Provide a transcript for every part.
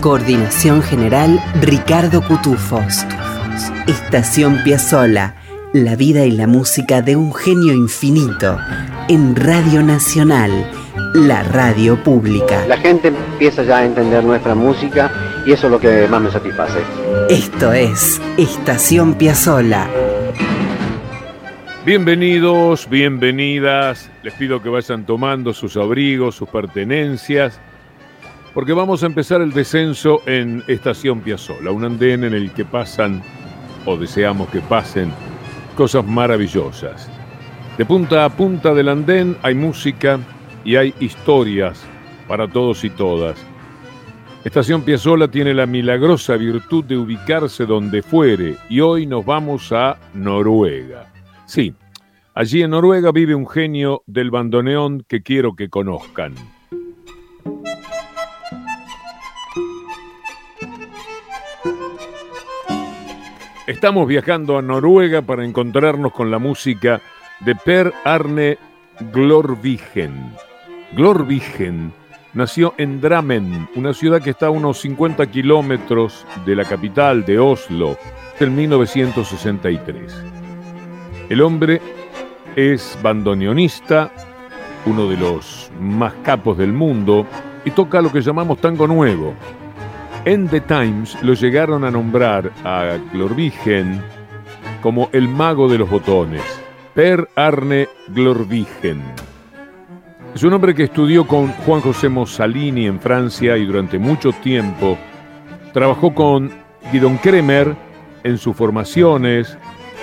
Coordinación general Ricardo Cutufos. Estación Piazzola, la vida y la música de un genio infinito en Radio Nacional, la radio pública. La gente empieza ya a entender nuestra música y eso es lo que más me satisface. Esto es Estación Piazzola. Bienvenidos, bienvenidas. Les pido que vayan tomando sus abrigos, sus pertenencias, porque vamos a empezar el descenso en Estación Piazzola, un andén en el que pasan, o deseamos que pasen, cosas maravillosas. De punta a punta del andén hay música y hay historias para todos y todas. Estación Piazzola tiene la milagrosa virtud de ubicarse donde fuere y hoy nos vamos a Noruega. Sí, allí en Noruega vive un genio del bandoneón que quiero que conozcan. Estamos viajando a Noruega para encontrarnos con la música de Per Arne Glorvigen. Glorvigen nació en Drammen, una ciudad que está a unos 50 kilómetros de la capital de Oslo, en 1963. El hombre es bandoneonista, uno de los más capos del mundo, y toca lo que llamamos tango nuevo, en The Times lo llegaron a nombrar a Glorvigen como el mago de los botones, Per Arne Glorvigen. Es un hombre que estudió con Juan José Mossalini en Francia y durante mucho tiempo trabajó con Guidon Kremer en sus formaciones,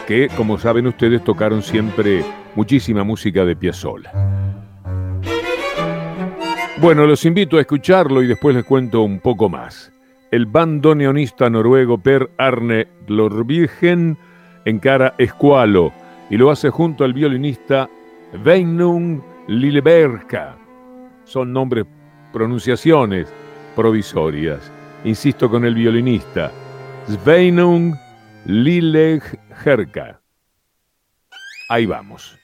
que como saben ustedes tocaron siempre muchísima música de Piazzolla. Bueno, los invito a escucharlo y después les cuento un poco más el bandoneonista noruego Per Arne Glorvirgen encara Escualo y lo hace junto al violinista Veinung Lilleberka. Son nombres, pronunciaciones provisorias. Insisto con el violinista. Sveinung Lilleberka. Ahí vamos.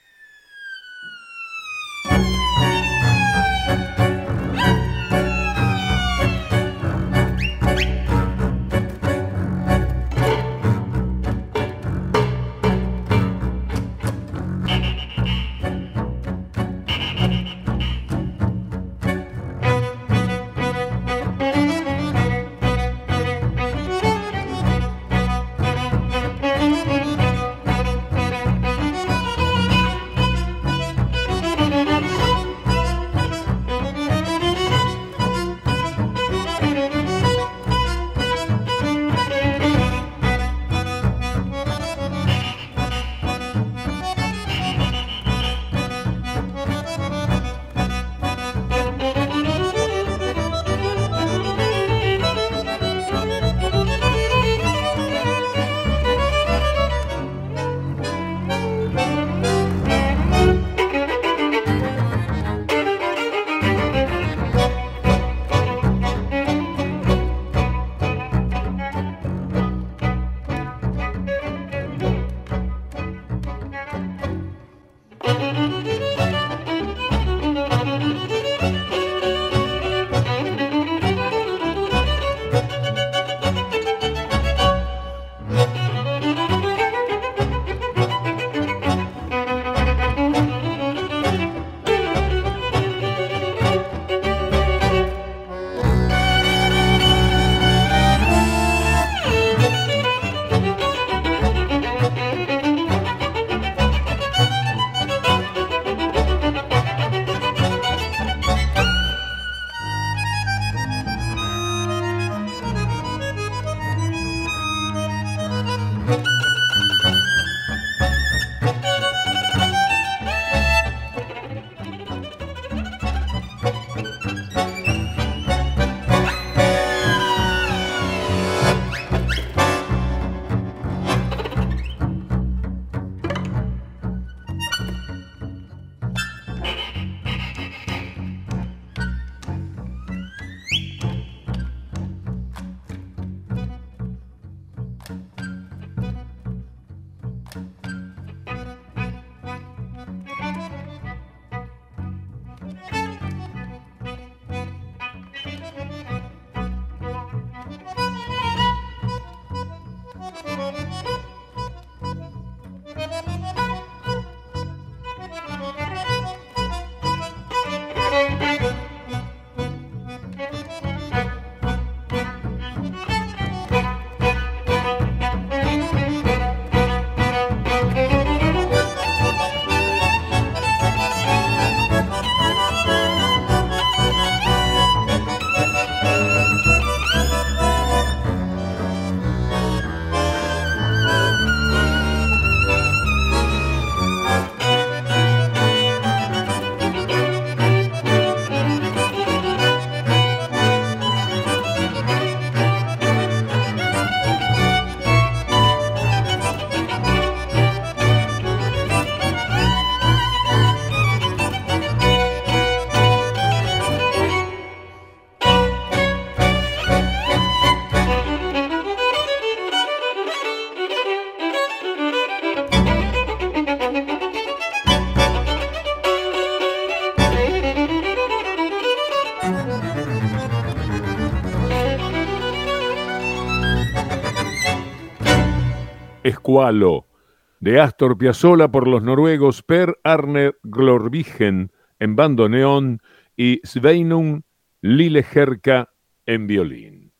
De Astor Piazzolla por los noruegos Per Arne Glorvigen en bandoneón y Sveinung Lilleherka en violín.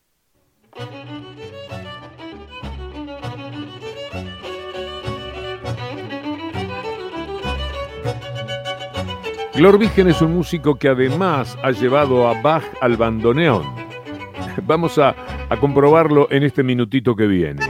Glorvigen es un músico que además ha llevado a Bach al bandoneón. Vamos a comprobarlo en este minutito que viene.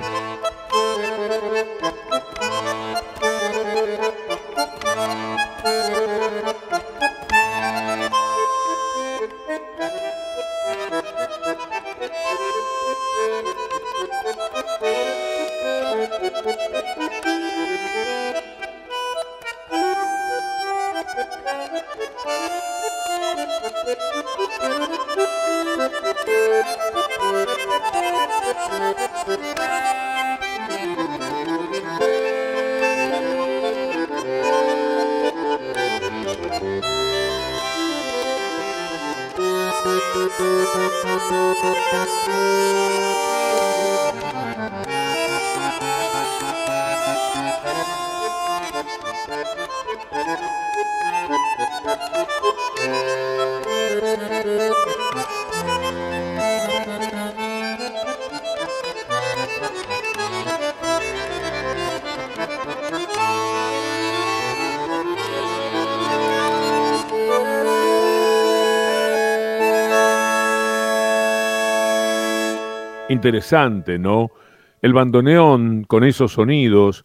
Interesante, ¿no? El bandoneón, con esos sonidos,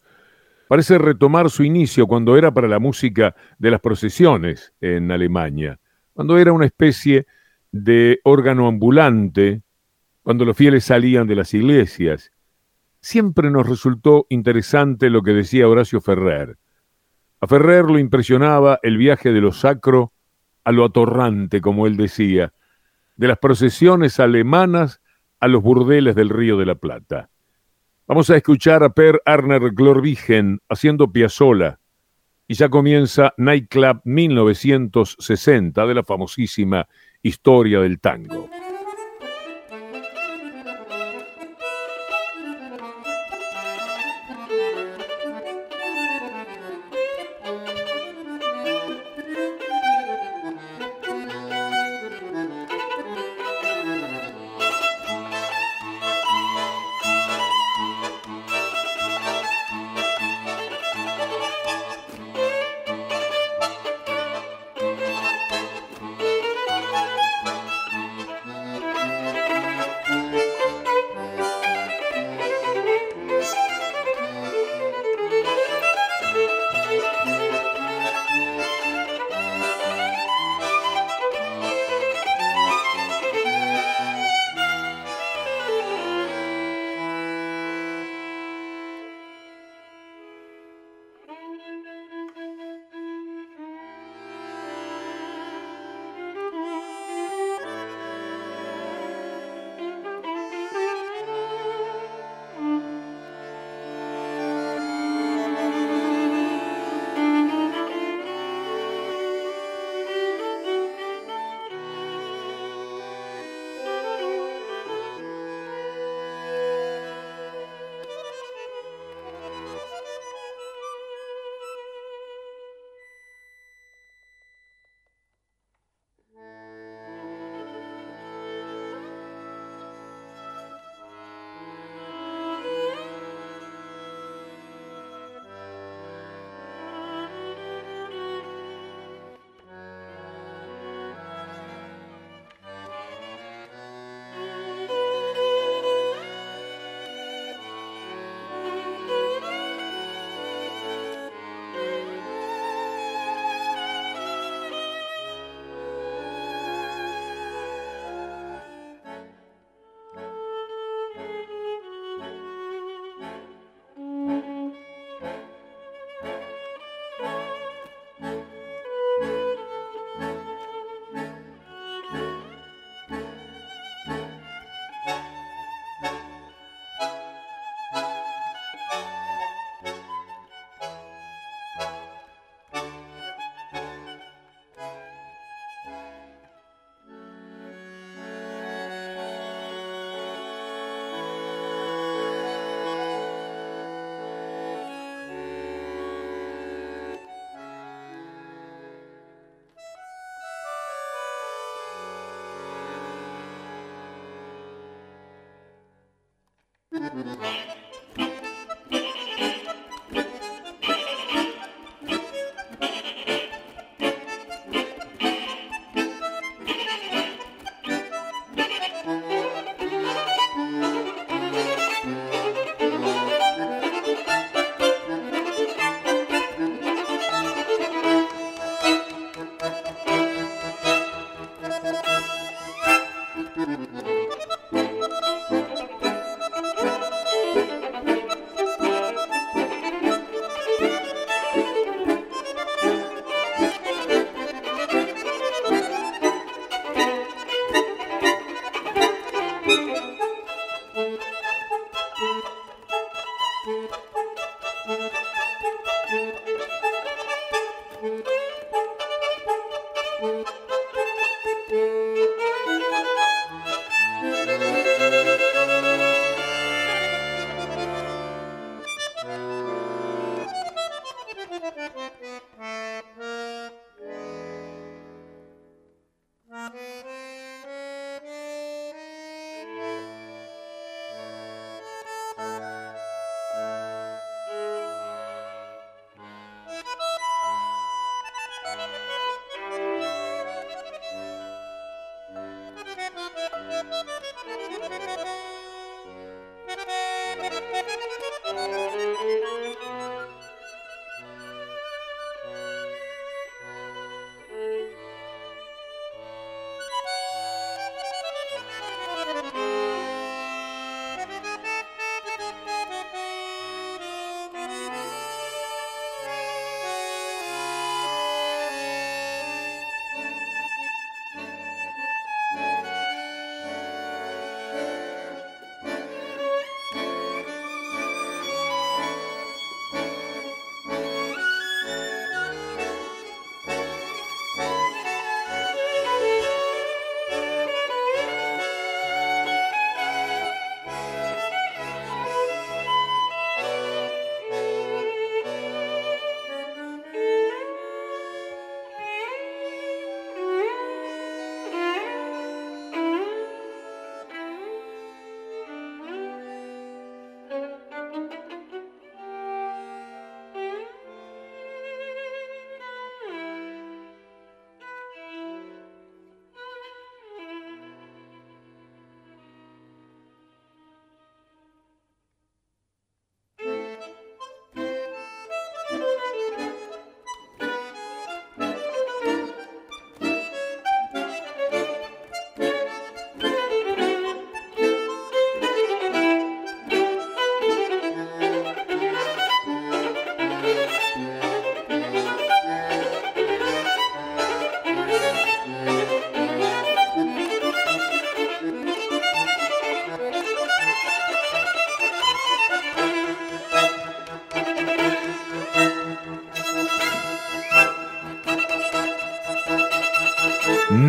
parece retomar su inicio cuando era para la música de las procesiones en Alemania, cuando era una especie de órgano ambulante, cuando los fieles salían de las iglesias. Siempre nos resultó interesante lo que decía Horacio Ferrer. A Ferrer lo impresionaba el viaje de lo sacro a lo atorrante, como él decía, de las procesiones alemanas a los burdeles del Río de la Plata. Vamos a escuchar a Per Arner Glorvigen haciendo Piazzola y ya comienza Nightclub 1960 de la famosísima historia del tango.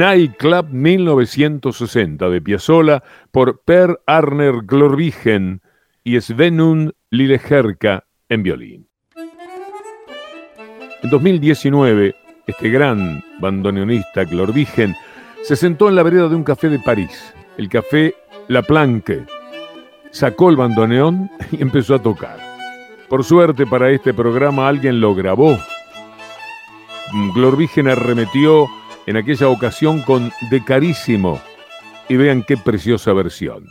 Nightclub 1960 de Piazzolla por Per Arner Glorvigen y Svenun Lilleherka en violín. En 2019, este gran bandoneonista Glorvigen se sentó en la vereda de un café de París, el café La Planque. Sacó el bandoneón y empezó a tocar. Por suerte para este programa alguien lo grabó. Glorvigen arremetió en aquella ocasión con De Carísimo. Y vean qué preciosa versión.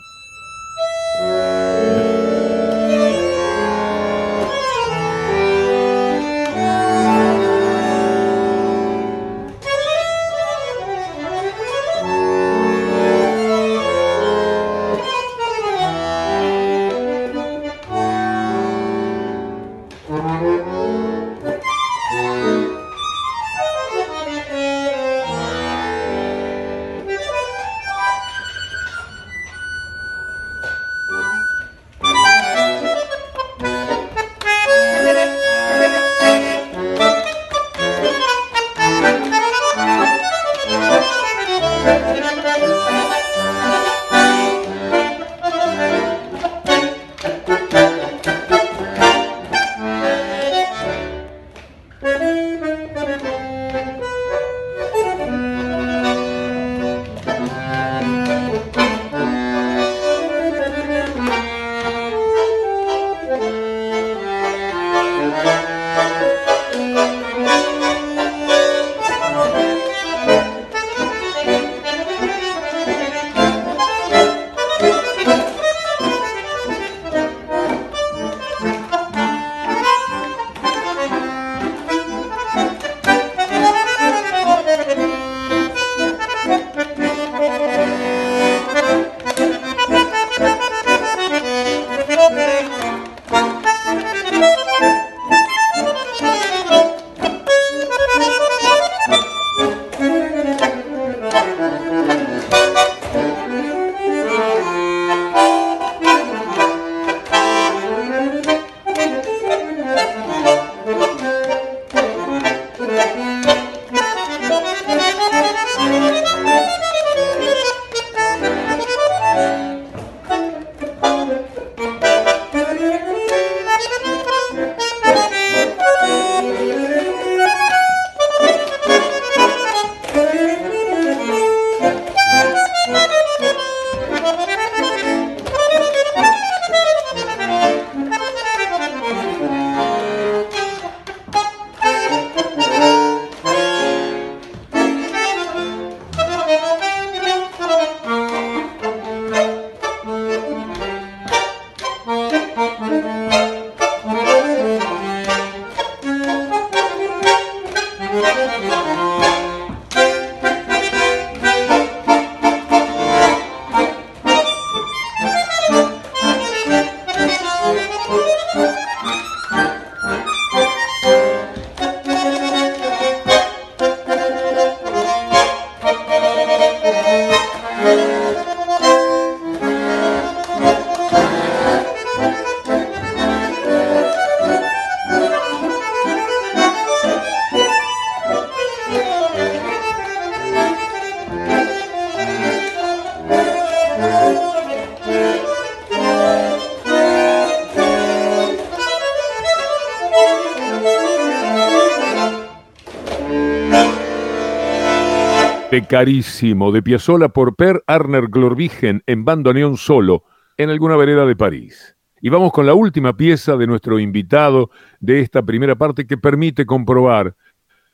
Carísimo, de Piazzolla por Per Arner Glorvigen en bandoneón solo, en alguna vereda de París. Y vamos con la última pieza de nuestro invitado de esta primera parte que permite comprobar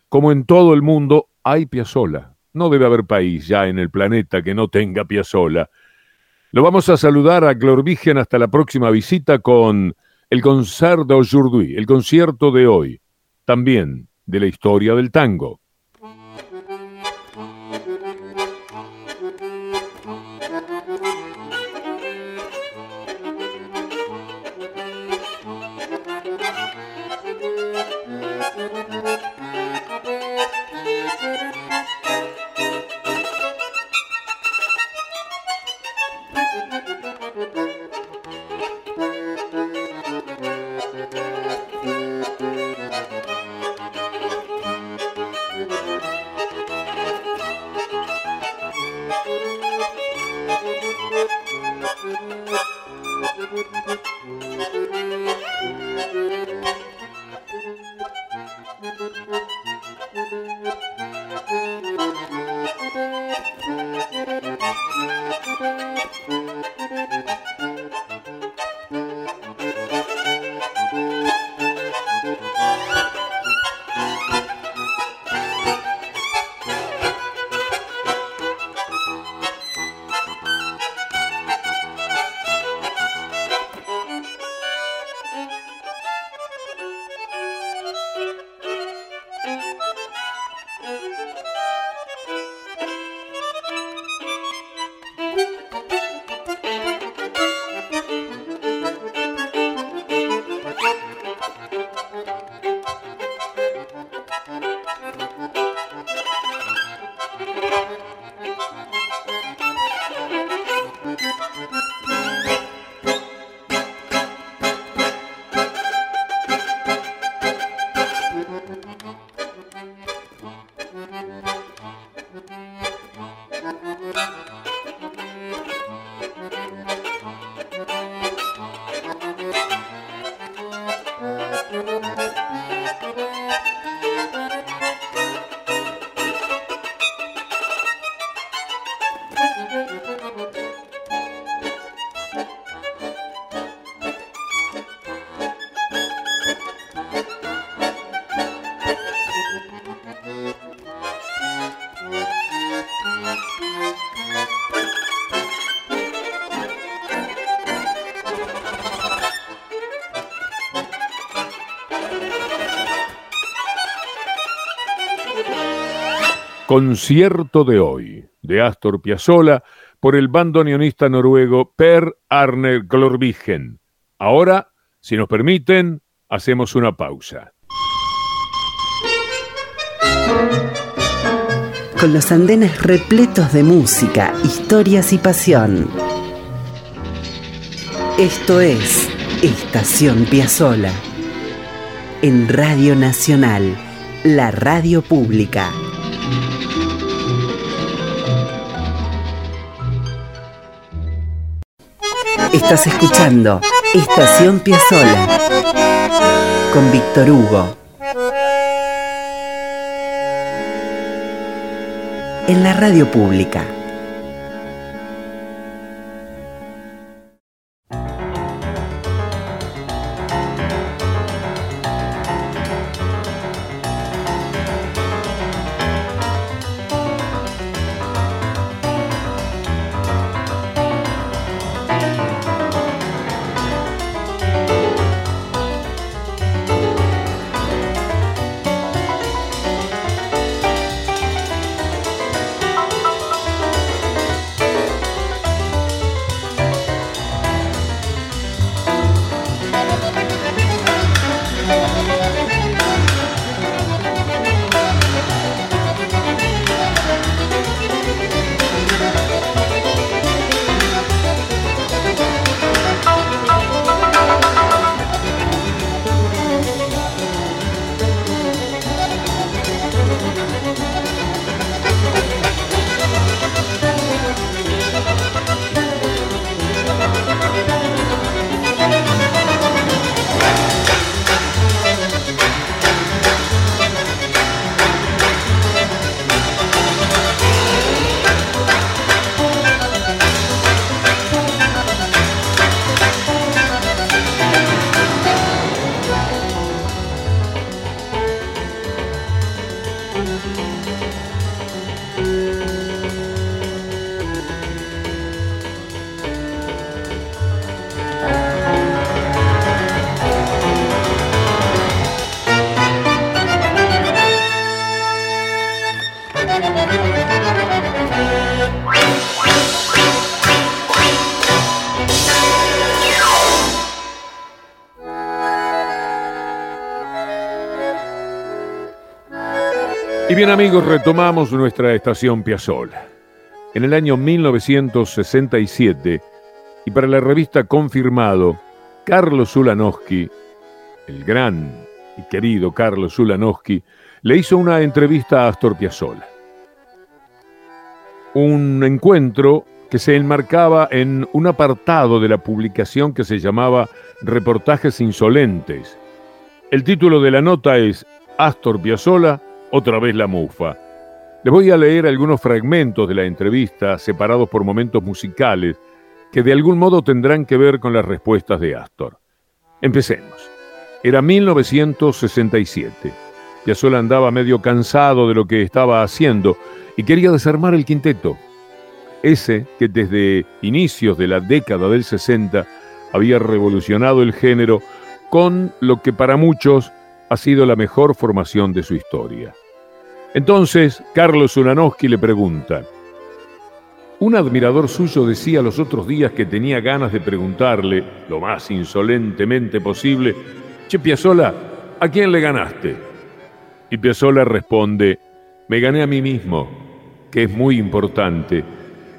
cómo en todo el mundo hay Piazzolla. No debe haber país ya en el planeta que no tenga Piazzolla. Lo vamos a saludar a Glorvigen hasta la próxima visita con el Concert el concierto de hoy, también de la historia del tango. Thank you. Concierto de hoy, de Astor Piazzolla, por el bandoneonista noruego Per Arne Glorvigen. Ahora, si nos permiten, hacemos una pausa. Con los andenes repletos de música, historias y pasión. Esto es Estación Piazzola. En Radio Nacional, la radio pública. Estás escuchando Estación Piazzola con Víctor Hugo. En la radio pública. Y bien amigos, retomamos nuestra estación Piazzola. En el año 1967, y para la revista Confirmado, Carlos Zulanowski, el gran y querido Carlos Zulanowski, le hizo una entrevista a Astor Piazzolla. Un encuentro que se enmarcaba en un apartado de la publicación que se llamaba Reportajes Insolentes. El título de la nota es Astor Piazzolla otra vez la mufa. Les voy a leer algunos fragmentos de la entrevista separados por momentos musicales que de algún modo tendrán que ver con las respuestas de Astor. Empecemos. Era 1967. Piazzolla andaba medio cansado de lo que estaba haciendo y quería desarmar el quinteto. Ese que desde inicios de la década del 60 había revolucionado el género con lo que para muchos ha sido la mejor formación de su historia. Entonces, Carlos Ulanowski le pregunta, un admirador suyo decía los otros días que tenía ganas de preguntarle, lo más insolentemente posible, Che Piazzola, ¿a quién le ganaste? Y Piazzola responde, me gané a mí mismo, que es muy importante.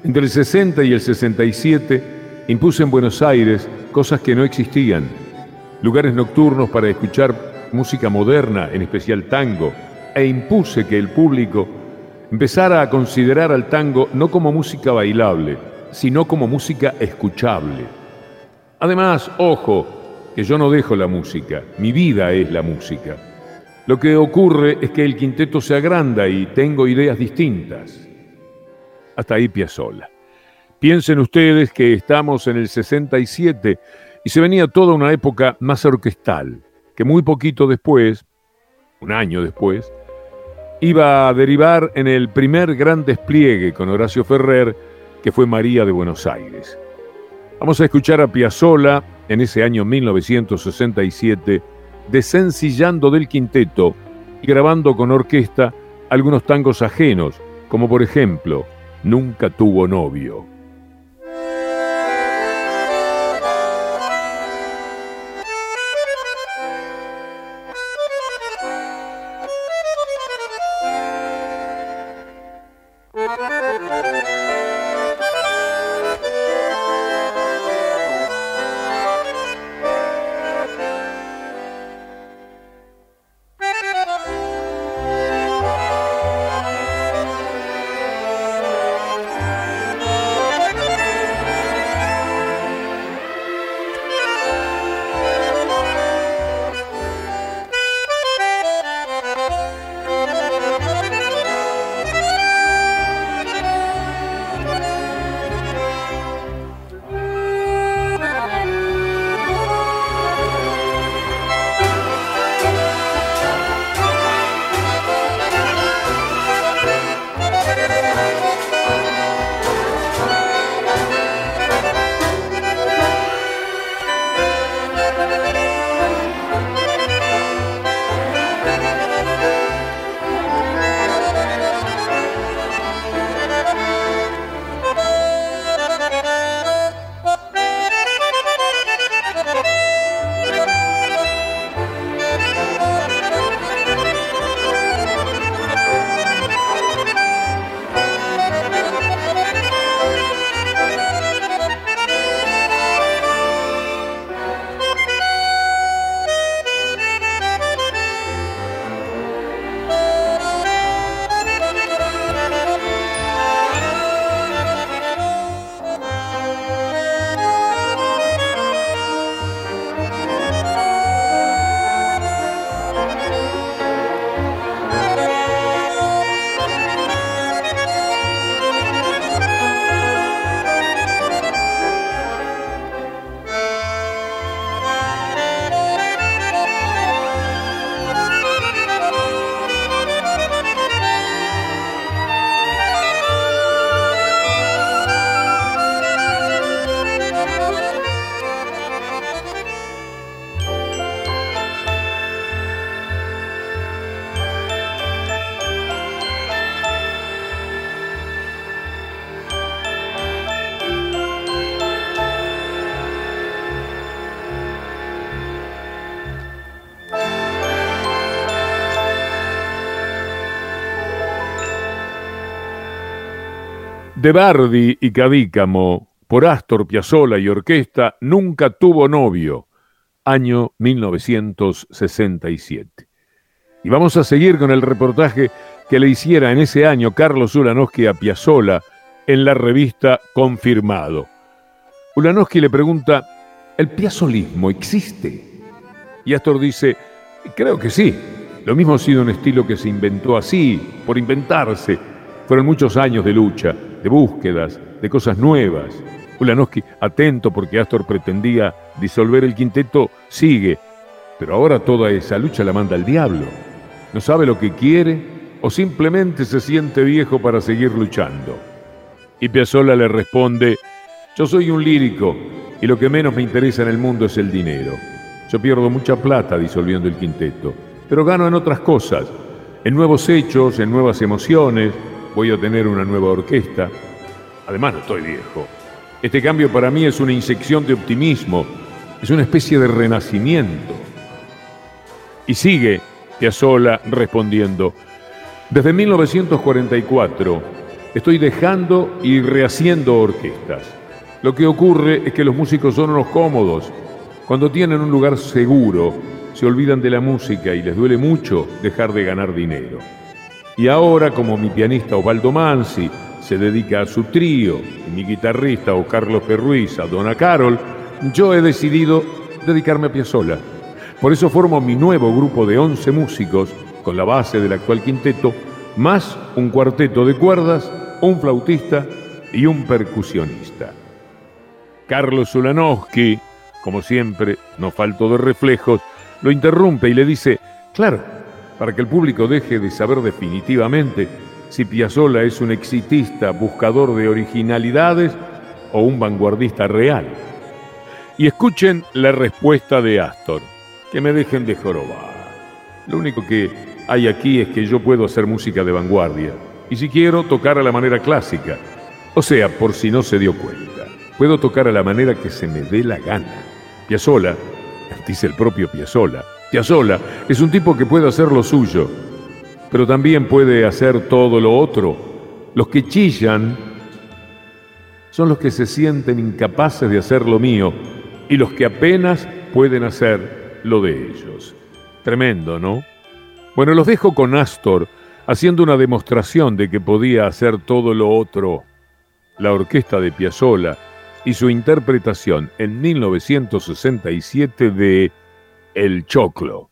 Entre el 60 y el 67 impuse en Buenos Aires cosas que no existían, lugares nocturnos para escuchar música moderna, en especial tango, e impuse que el público empezara a considerar al tango no como música bailable, sino como música escuchable. Además, ojo, que yo no dejo la música, mi vida es la música. Lo que ocurre es que el quinteto se agranda y tengo ideas distintas. Hasta ahí Piazzolla. Piensen ustedes que estamos en el 67 y se venía toda una época más orquestal, que muy poquito después, un año después, iba a derivar en el primer gran despliegue con Horacio Ferrer, que fue María de Buenos Aires. Vamos a escuchar a Piazzolla en ese año 1967, desencillando del quinteto y grabando con orquesta algunos tangos ajenos, como por ejemplo, Nunca tuvo novio. De Bardi y Cadícamo, por Astor Piazzolla y orquesta, nunca tuvo novio, año 1967. Y vamos a seguir con el reportaje que le hiciera en ese año Carlos Ulanowski a Piazzolla en la revista Confirmado. Ulanowski le pregunta, ¿el piazzolismo existe? Y Astor dice, creo que sí. Lo mismo ha sido un estilo que se inventó así, por inventarse. Fueron muchos años de lucha, de búsquedas, de cosas nuevas. Ulanowski, atento porque Astor pretendía disolver el quinteto, sigue. Pero ahora toda esa lucha la manda el diablo. No sabe lo que quiere o simplemente se siente viejo para seguir luchando. Y Piazzolla le responde, yo soy un lírico y lo que menos me interesa en el mundo es el dinero. Yo pierdo mucha plata disolviendo el quinteto, pero gano en otras cosas, en nuevos hechos, en nuevas emociones, voy a tener una nueva orquesta. Además, no estoy viejo. Este cambio para mí es una inyección de optimismo, es una especie de renacimiento. Y sigue Piazzolla respondiendo, desde 1944 estoy dejando y rehaciendo orquestas. Lo que ocurre es que los músicos son unos cómodos. Cuando tienen un lugar seguro, se olvidan de la música y les duele mucho dejar de ganar dinero. Y ahora, como mi pianista Osvaldo Mansi se dedica a su trío, y mi guitarrista o Carlos Perruiz a Donna Carol, yo he decidido dedicarme a Piazzolla. Por eso formo mi nuevo grupo de 11 músicos, con la base del actual quinteto, más un cuarteto de cuerdas, un flautista y un percusionista. Carlos Ulanowski, como siempre, no falto de reflejos, lo interrumpe y le dice, claro, para que el público deje de saber definitivamente si Piazzolla es un exitista buscador de originalidades o un vanguardista real. Y escuchen la respuesta de Astor, que me dejen de jorobar. Lo único que hay aquí es que yo puedo hacer música de vanguardia, y si quiero, tocar a la manera clásica. O sea, por si no se dio cuenta, puedo tocar a la manera que se me dé la gana. Piazzolla, dice el propio Piazzolla, Piazzolla es un tipo que puede hacer lo suyo, pero también puede hacer todo lo otro. Los que chillan son los que se sienten incapaces de hacer lo mío y los que apenas pueden hacer lo de ellos. Tremendo, ¿no? Bueno, los dejo con Astor haciendo una demostración de que podía hacer todo lo otro. La orquesta de Piazzolla y su interpretación en 1967 de El Choclo.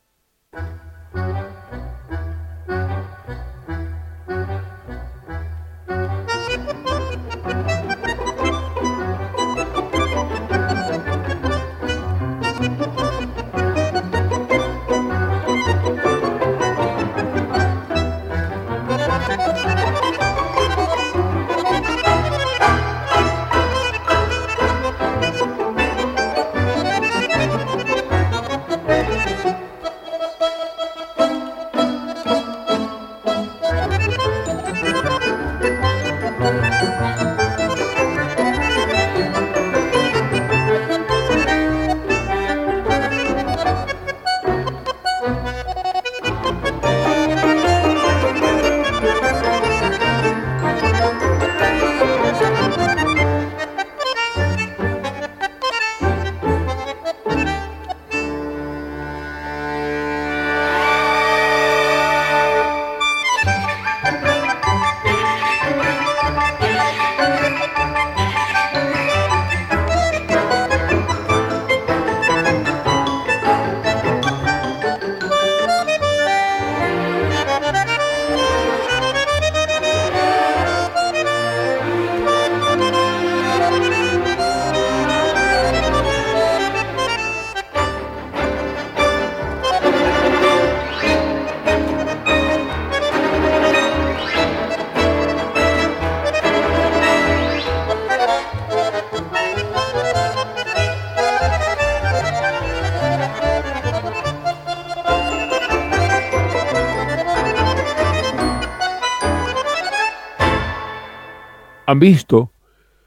¿Han visto?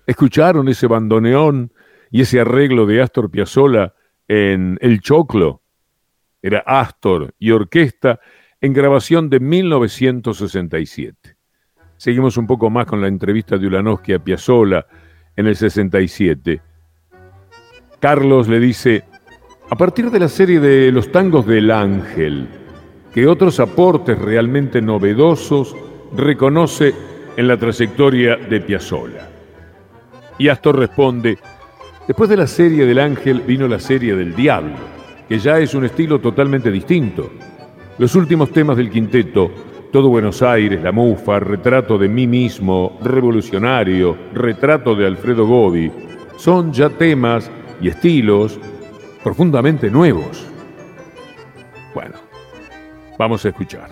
¿Escucharon ese bandoneón y ese arreglo de Astor Piazzolla en El Choclo? Era Astor y orquesta en grabación de 1967. Seguimos un poco más con la entrevista de Ulanowski a Piazzolla en el 67. Carlos le dice, a partir de la serie de los tangos del ángel, que otros aportes realmente novedosos reconoce en la trayectoria de Piazzolla. Y Astor responde, después de la serie del ángel vino la serie del diablo, que ya es un estilo totalmente distinto. Los últimos temas del quinteto todo Buenos Aires, La Mufa, Retrato de mí mismo, Revolucionario, Retrato de Alfredo Godi, son ya temas y estilos profundamente nuevos. Bueno, vamos a escuchar.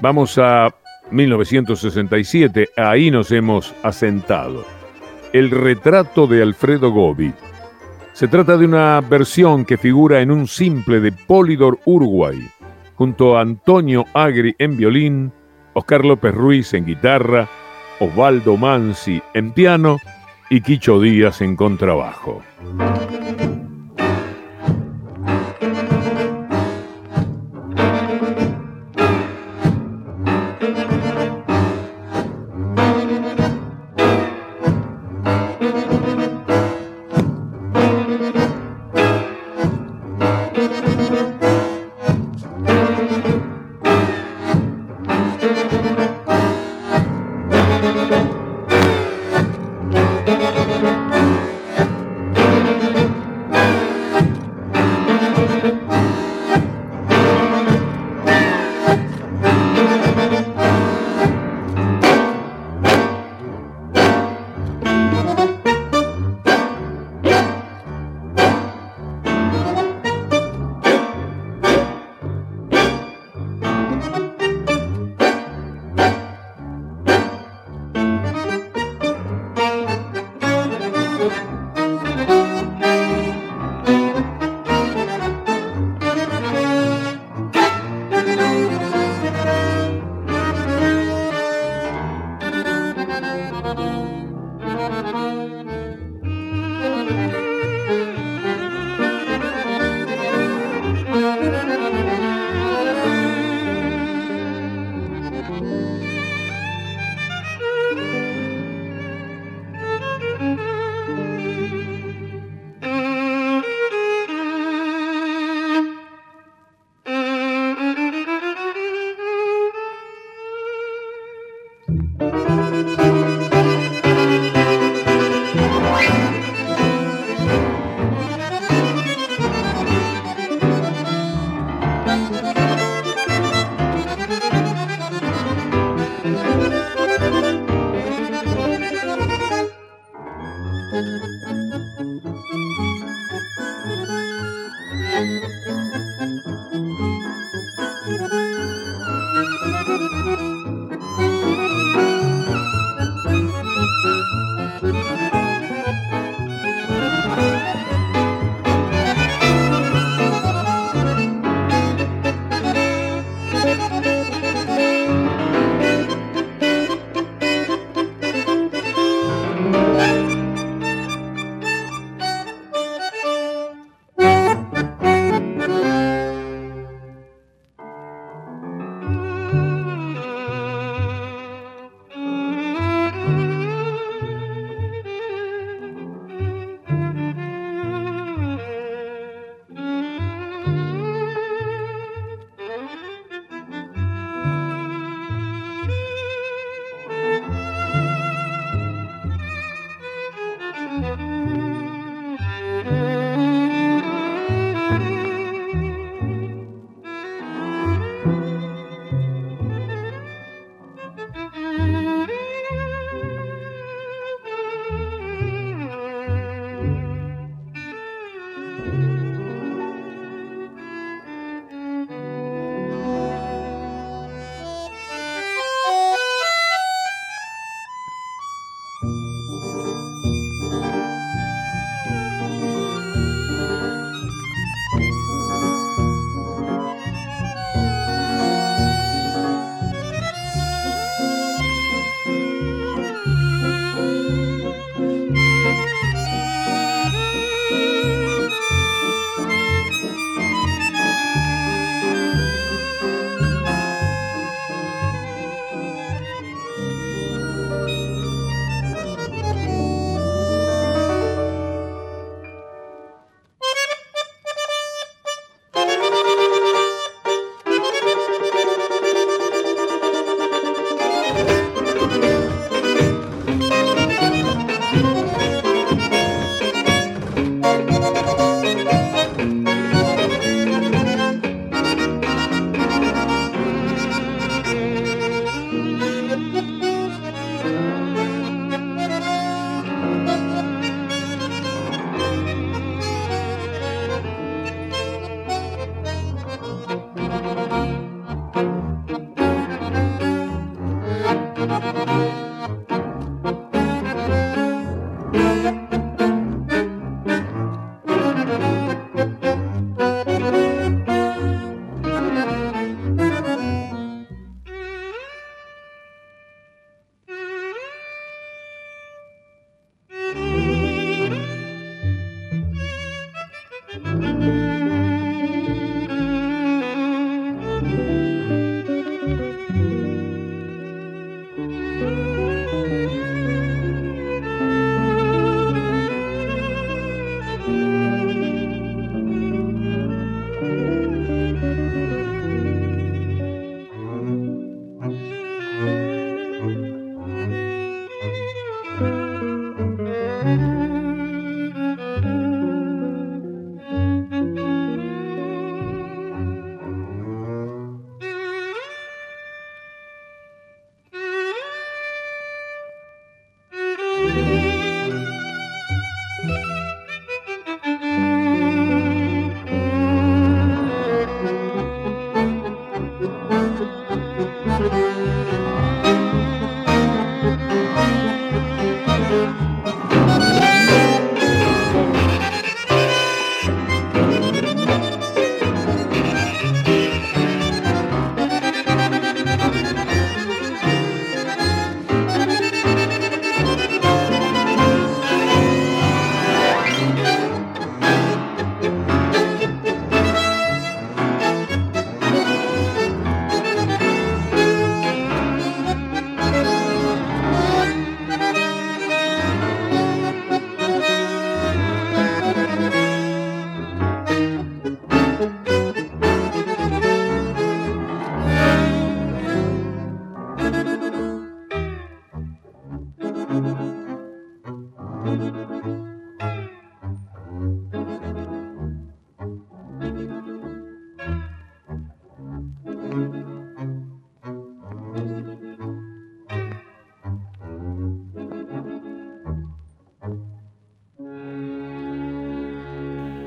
Vamos a 1967, ahí nos hemos asentado. El retrato de Alfredo Gobi. Se trata de una versión que figura en un simple de Polydor Uruguay junto a Antonio Agri en violín, Oscar López Ruiz en guitarra, Osvaldo Mansi en piano y Quicho Díaz en contrabajo.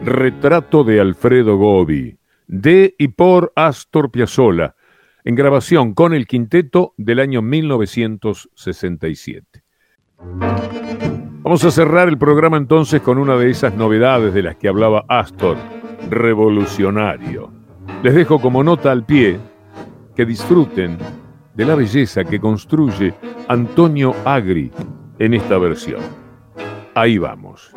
Retrato de Alfredo Gobi, de y por Astor Piazzolla, en grabación con el quinteto del año 1967. Vamos a cerrar el programa entonces con una de esas novedades de las que hablaba Astor, revolucionario. Les dejo como nota al pie que disfruten de la belleza que construye Antonio Agri en esta versión. Ahí vamos.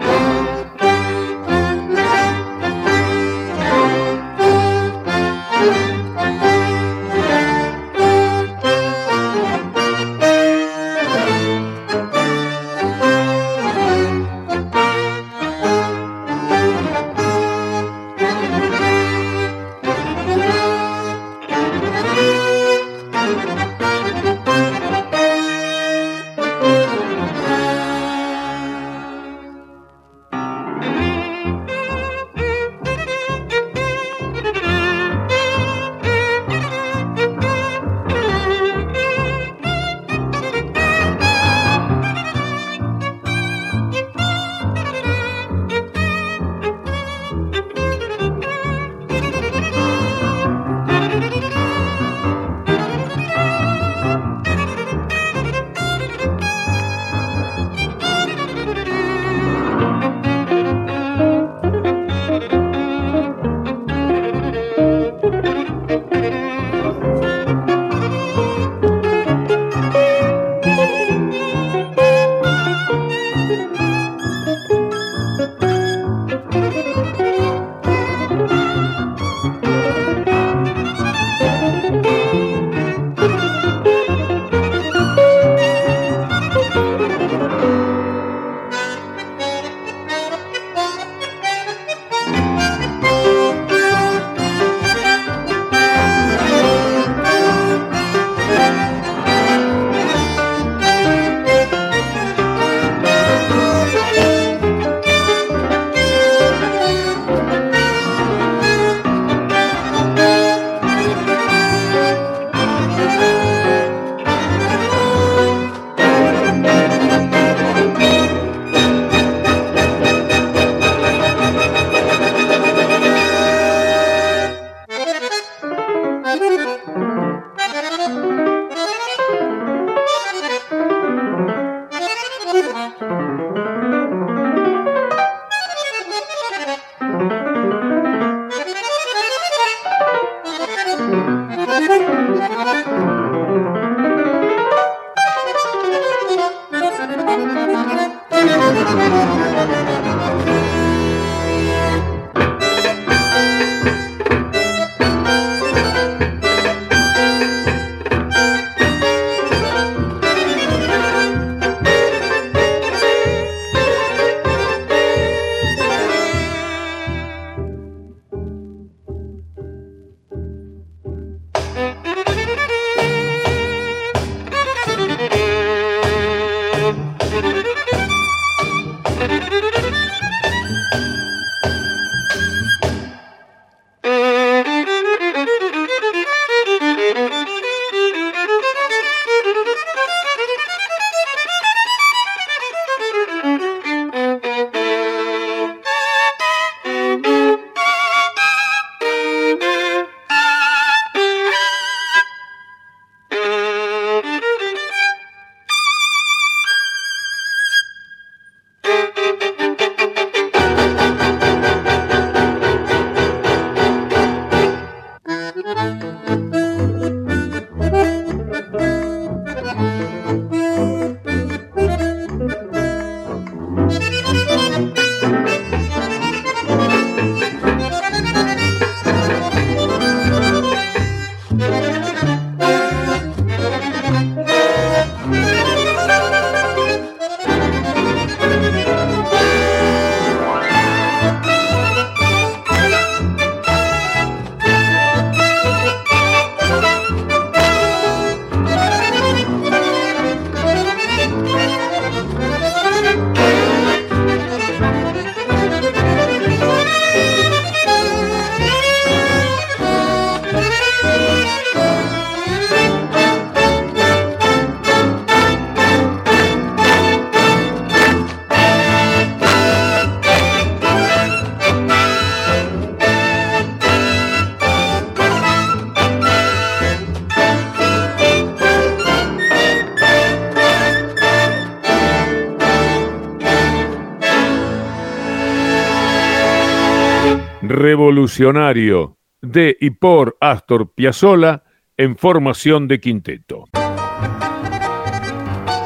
Revolucionario de y por Astor Piazzolla en formación de quinteto.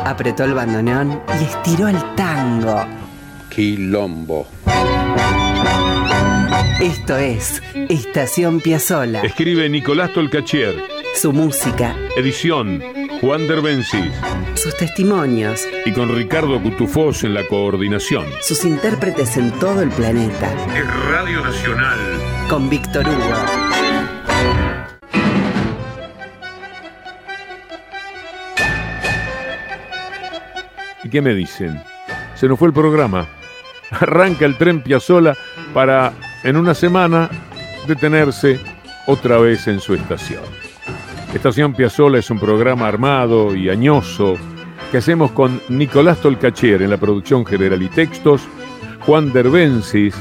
Apretó el bandoneón y estiró el tango. Quilombo. Esto es Estación Piazzolla. Escribe Nicolás Tolcachier. Su música. Edición Juan Derbencis. Sus testimonios. Y con Ricardo Cutufós en la coordinación. Sus intérpretes en todo el planeta. Es Radio Nacional. Con Víctor Hugo. ¿Y qué me dicen? Se nos fue el programa. Arranca el tren Piazzola para en una semana detenerse otra vez en su estación. Estación Piazzola es un programa armado y añoso que hacemos con Nicolás Tolcachier en la producción general y textos, Juan Derbensis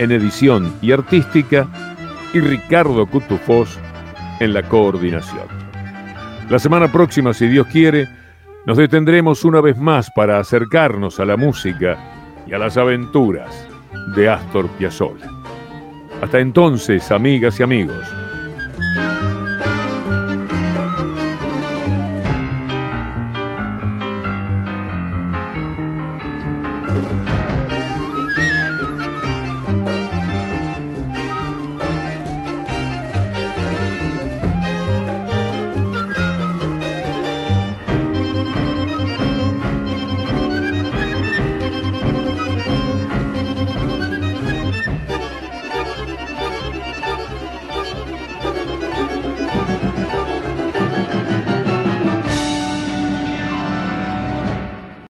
en edición y artística y Ricardo Cutufós en la coordinación. La semana próxima, si Dios quiere, nos detendremos una vez más para acercarnos a la música y a las aventuras de Astor Piazzolla. Hasta entonces, amigas y amigos.